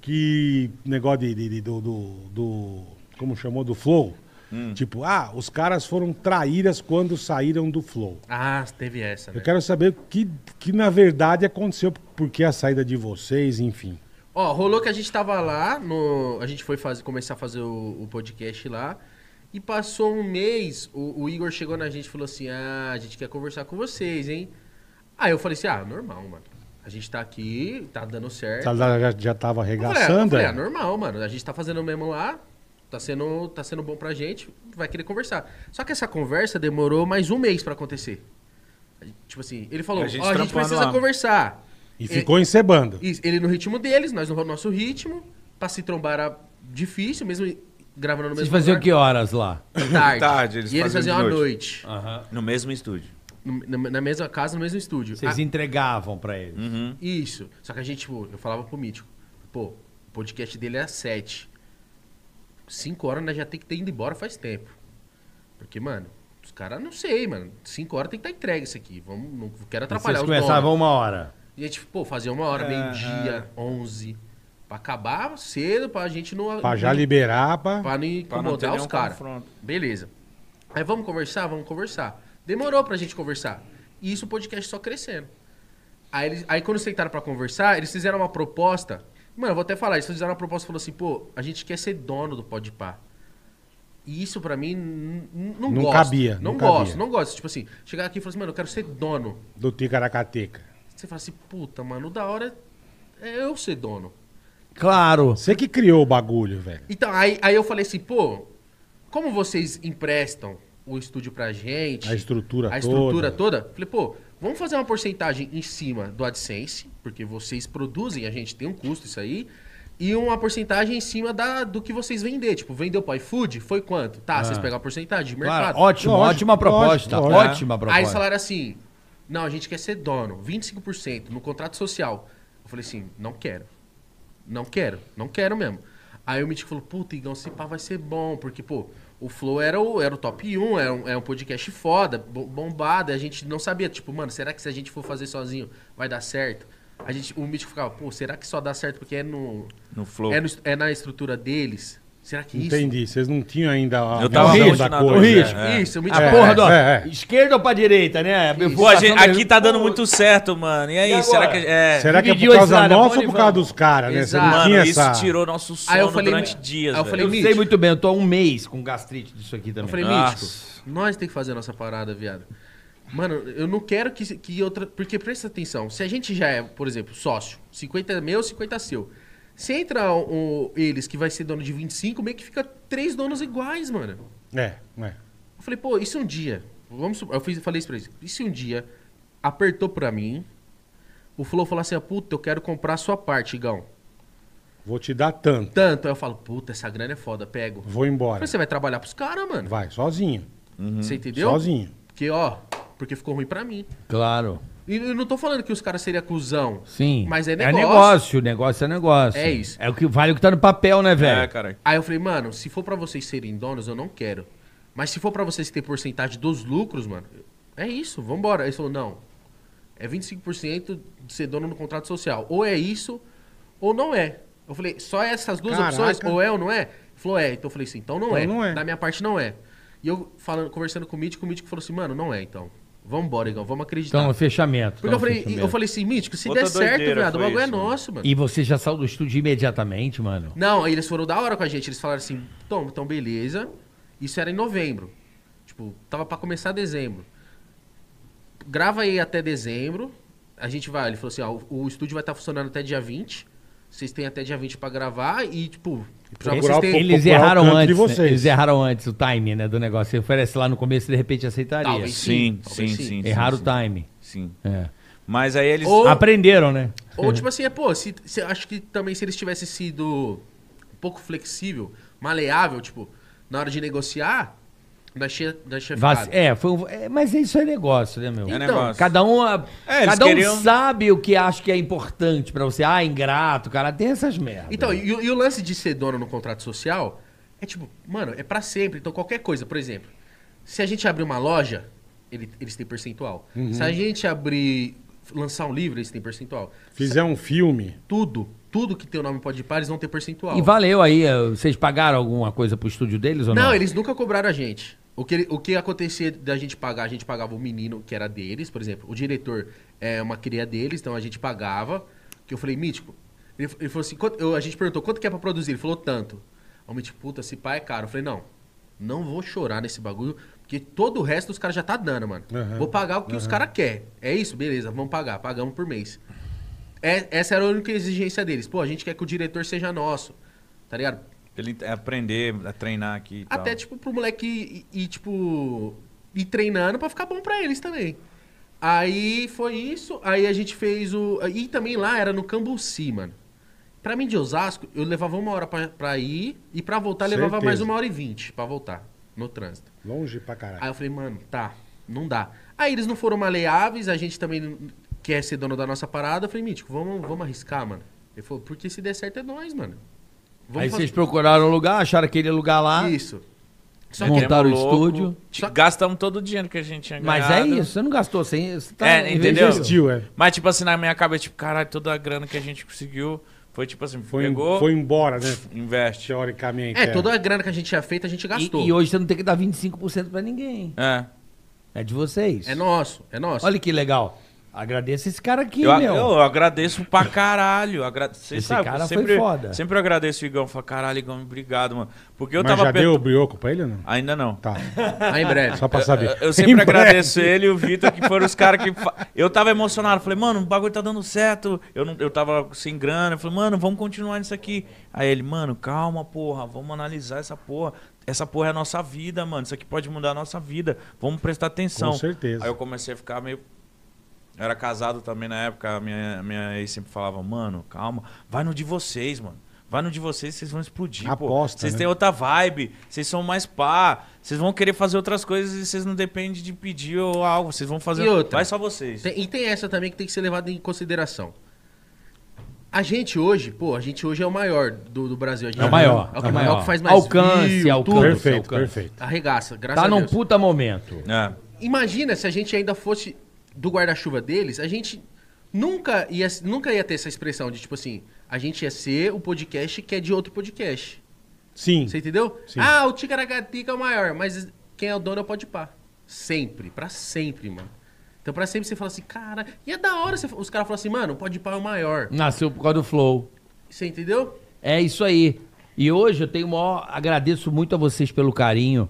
Que negócio de, de- de- do, do, do- Como chamou? Do Flow. Tipo, ah, os caras foram traíras quando saíram do Flow. Ah, teve essa, né? Eu quero saber o que, que na verdade aconteceu, por que a saída de vocês, enfim. Ó, rolou que a gente tava lá, no, a gente foi fazer, começar a fazer o, o podcast lá. E passou um mês, o, o Igor chegou na gente e falou assim: Ah, a gente quer conversar com vocês, hein? Aí eu falei assim: Ah, normal, mano. A gente tá aqui, tá dando certo. Ela já, já tava ah, eu arregaçando. falei, é? ah, normal, mano. A gente tá fazendo o mesmo lá, tá sendo, tá sendo bom pra gente, vai querer conversar. Só que essa conversa demorou mais um mês pra acontecer. Tipo assim, ele falou, ó, A a gente gente, trampando precisa lá. conversar. E ficou encebando. Ele no ritmo deles, nós no nosso ritmo. Pra se trombar era difícil, mesmo gravando no Vocês mesmo faziam lugar. que horas lá? Tarde. Tarde, eles e eles faziam faziam à noite. No mesmo estúdio. No- Na, na mesma casa, no mesmo estúdio. Vocês Ah, entregavam pra eles. Uhum. Isso. Só que a gente, tipo, eu falava pro Mítico, pô, o podcast dele é às sete. Cinco horas nós já tem que ter ido embora faz tempo. Porque, mano, os caras não sei, mano. Cinco horas tem que estar entregue isso aqui. Vamos, não quero atrapalhar Vocês os começavam donos. uma hora. E a gente, pô, fazia uma hora, meio-dia, onze. Pra acabar cedo, pra gente não. Pra já não- liberar, pra... Pra não Pra não incomodar os caras. Beleza. Aí vamos conversar? Vamos conversar. Demorou pra gente conversar. E isso o podcast só crescendo. Aí, eles, aí quando sentaram pra conversar, eles fizeram uma proposta. Mano, eu vou até falar, eles fizeram uma proposta e falaram assim, pô, a gente quer ser dono do Podpah. E isso pra mim não, Não gosto. cabia, Não, não gosto, cabia. não gosto. Tipo assim, chegar aqui e falar assim, mano, eu quero ser dono. do Ticaracateca. Você fala assim, puta, mano, o da hora é eu ser dono. Claro. Você que criou o bagulho, velho. Então, aí, aí eu falei assim, pô, como vocês emprestam o estúdio pra gente, A estrutura a estrutura toda. toda, falei, pô, vamos fazer uma porcentagem em cima do AdSense, porque vocês produzem, a gente tem um custo isso aí, e uma porcentagem em cima da, do que vocês vender. Tipo, vendeu pro iFood, foi quanto? Tá, vocês pegam a porcentagem de mercado. Claro, ótimo, Lógico, ótima proposta. lógico, ótima Aí proposta. eles falaram assim: não, a gente quer ser dono, 25% no contrato social. Eu falei assim: não quero. Não quero, não quero mesmo. Aí o Mítico falou: puta, Igão, se pá vai ser bom, porque, pô, o Flow era o, era o top 1, era um, é um podcast foda, bo- bombado, a gente não sabia, tipo, mano, será que se a gente for fazer sozinho vai dar certo? A gente, o Mítico ficava, pô, será que só dá certo porque é no. No flow. É, no- é na estrutura deles? Será que isso? Entendi. Vocês não tinham ainda a Eu tava visão da coisa. O risco. É. Isso, o A Mítico É, porra do. é, é. Esquerda ou pra direita, né? Pô, a gente- aqui tá dando muito certo, mano. E aí, E será agora? que é. Será que é por Dividiu causa nossa ou por causa vamos. dos caras, né? Você não Exato. Mano, tinha isso essa... tirou nosso Aí eu sono falei, durante "Mi- dias, aí eu velho. falei, Eu sei muito bem, eu tô há um mês com gastrite disso aqui Eu também. falei, Nossa. Mítico, nós tem que fazer a nossa parada, viado. Mano, eu não quero que, que outra. Porque presta atenção, se a gente já é, por exemplo, sócio, 50 meu, 50 seu. Se entra o- eles que vai ser dono de 25, meio que fica três donos iguais, mano. É, é. Eu falei, pô, e se um dia. Vamos, supor- eu fiz, falei isso pra eles. E se um dia apertou pra mim, o Flow falou assim: ah, puta, eu quero comprar a sua parte, Igão. Vou te dar tanto. Tanto. Aí eu falo, puta, essa grana é foda, pego. Vou embora. falei, você vai trabalhar pros caras, mano. Vai, sozinho. Você entendeu? Sozinho. Porque, ó, porque ficou ruim pra mim. Claro. E eu não tô falando que os caras seriam cuzão. Sim. Mas é É negócio. negócio, negócio é negócio. É isso. É o que vale o que tá no papel, né, velho? É, cara. Aí eu falei, mano, se for pra vocês serem donos, eu não quero. Mas se for pra vocês ter porcentagem dos lucros, mano, é isso, vambora. Aí ele falou, não. É 25% de ser dono no contrato social. Ou é isso, ou não é. Eu falei, só essas duas Caraca. opções, ou é ou não é? Ele falou, é. Então eu falei assim, então não Então é. não é. Da minha parte não é. E eu falando, conversando com o Mítico, o Mítico falou assim, mano, não é então. Vambora, Igão, vamos acreditar. Então, fechamento. Porque então, eu falei, fechamento. eu falei assim, Mítico, se Outra der certo, viado, o bagulho é nosso, mano. E você já saiu do estúdio imediatamente, mano? Não, aí eles foram da hora com a gente. Eles falaram assim, Tom, então beleza. Isso era em novembro. Tipo, tava pra começar dezembro. Grava aí até dezembro. A gente vai. Ele falou assim, ó, o, o estúdio vai estar funcionando até dia 20. Vocês têm até dia 20 pra gravar e, tipo, vocês. Eles erraram antes. né? Eles erraram antes o time, né, do negócio. Você oferece lá no começo e de repente aceitaria. Talvez Sim, sim, talvez sim. Erraram sim, o time. Sim. É. Mas aí eles. Ou- Aprenderam, né? Ou tipo assim, é, pô, se, se- acho que também se eles tivessem sido um pouco flexível, maleável, tipo, na hora de negociar, nós tinha Vac- ficado. É, foi um- é, mas isso é negócio, né, meu? É Então, negócio. Cada um, a- É, cada um queriam- sabe o que acha que é importante pra você. Ah, ingrato, cara, tem essas merdas. Então, e, o- e o lance de ser dono no contrato social é tipo, mano, é pra sempre. Então, qualquer coisa, por exemplo, se a gente abrir uma loja, ele- eles têm percentual. Uhum. Se a gente abrir, lançar um livro, eles têm percentual. Fizer um filme. Tudo, tudo que tem o nome Pode Par, eles vão ter percentual. E valeu aí, eh, vocês pagaram alguma coisa pro estúdio deles ou não? Não, eles nunca cobraram a gente. O que, ele- o que acontecia da gente pagar, a gente pagava o menino que era deles, por exemplo, o diretor é uma cria deles, então a gente pagava. Que eu falei, Mítico, ele, ele falou assim, quanto- eu- a gente perguntou, quanto que é pra produzir? Ele falou, tanto. Aí o Mítico, puta, esse pai é caro. Eu falei, não, não vou chorar nesse bagulho, porque todo o resto os caras já tá dando, mano. Aham, Vou pagar o que os caras querem. É isso? Beleza, vamos pagar, pagamos por mês. É- essa era a única exigência deles. Pô, a gente quer que o diretor seja nosso, tá ligado? Ele aprender a treinar aqui e tal. Até, tipo, pro moleque ir, ir, tipo, ir treinando pra ficar bom pra eles também. Aí foi isso, aí a gente fez o... E também lá era no Cambuci, mano. Pra mim de Osasco, eu levava uma hora pra, pra ir e pra voltar levava Certeza. mais uma hora e vinte pra voltar no trânsito. Longe pra caralho. Aí eu falei, mano, tá, não dá. Aí eles não foram maleáveis, a gente também quer ser dono da nossa parada. Eu falei, Mítico, vamos, vamos arriscar, mano. Ele falou, porque se der certo é nós, mano. Aí fazer- vocês procuraram um lugar, acharam aquele lugar lá, Isso. Só montaram o louco, estúdio. tipo, Gastamos todo o dinheiro que a gente tinha mas ganhado. é isso, você não gastou sem... Você tá É, entendeu? Investiu, é. Mas, tipo assim, na minha cabeça, tipo, caralho, toda a grana que a gente conseguiu foi, tipo assim, Foi, pegou, foi embora, né? investe. Teoricamente. É, toda a grana que a gente tinha feito, a gente E, gastou. e hoje você não tem que dar 25% pra ninguém. É. É de vocês. É nosso, é nosso. Olha que legal. Agradeço esse cara aqui, Eu, meu. eu agradeço pra caralho. Agra... Cê Esse sabe, cara foi sempre, foda. Sempre eu agradeço o Igão. Falo, caralho, Igão, obrigado, mano. Porque eu Mas tava... já deu o brioco pra ele ou não? Ainda não. Tá. Ah, em breve. Só pra saber. Eu Em sempre breve. agradeço ele e o Vitor, que foram os caras que. fa- Eu tava emocionado. Falei, mano, o bagulho tá dando certo. Eu, não, eu tava sem grana. Eu falei, mano, vamos continuar nisso aqui. Aí ele, mano, calma, porra. Vamos analisar essa porra. Essa porra é a nossa vida, mano. Isso aqui pode mudar a nossa vida. Vamos prestar atenção. Com certeza. Aí eu comecei a ficar meio. Eu era casado também na época. A minha, minha ex sempre falava, mano, calma. Vai no de vocês, mano. Vai no de vocês, vocês vão explodir, pô. Aposta, Vocês né? têm outra vibe, vocês são mais pá. Vocês vão querer fazer outras coisas e vocês não dependem de pedir ou algo. Vocês vão fazer. E outra? Vai só vocês. Tem- e tem essa também que tem que ser levada em consideração. A gente hoje, pô, a gente hoje é o maior do, do Brasil. A gente É o maior. É o que, é maior. maior. que faz mais Alcance, view, alcance. tudo. Perfeito, alcance. perfeito. Arregaça, graças Tá a num Deus. puta momento. É. Imagina se a gente ainda fosse do guarda-chuva deles, a gente nunca ia, nunca ia ter essa expressão de tipo assim, a gente ia ser o podcast que é de outro podcast. Sim. Você entendeu? Sim. Ah, o Ticaracatica é o maior, mas quem é o dono é o Podpah. Sempre, pra sempre, mano. Então pra sempre você fala assim, cara, e é da hora você- os caras falam assim, mano, o Podpah é o maior. Nasceu por causa do Flow. Você entendeu? É isso aí. E hoje eu tenho o maior. Agradeço muito a vocês pelo carinho.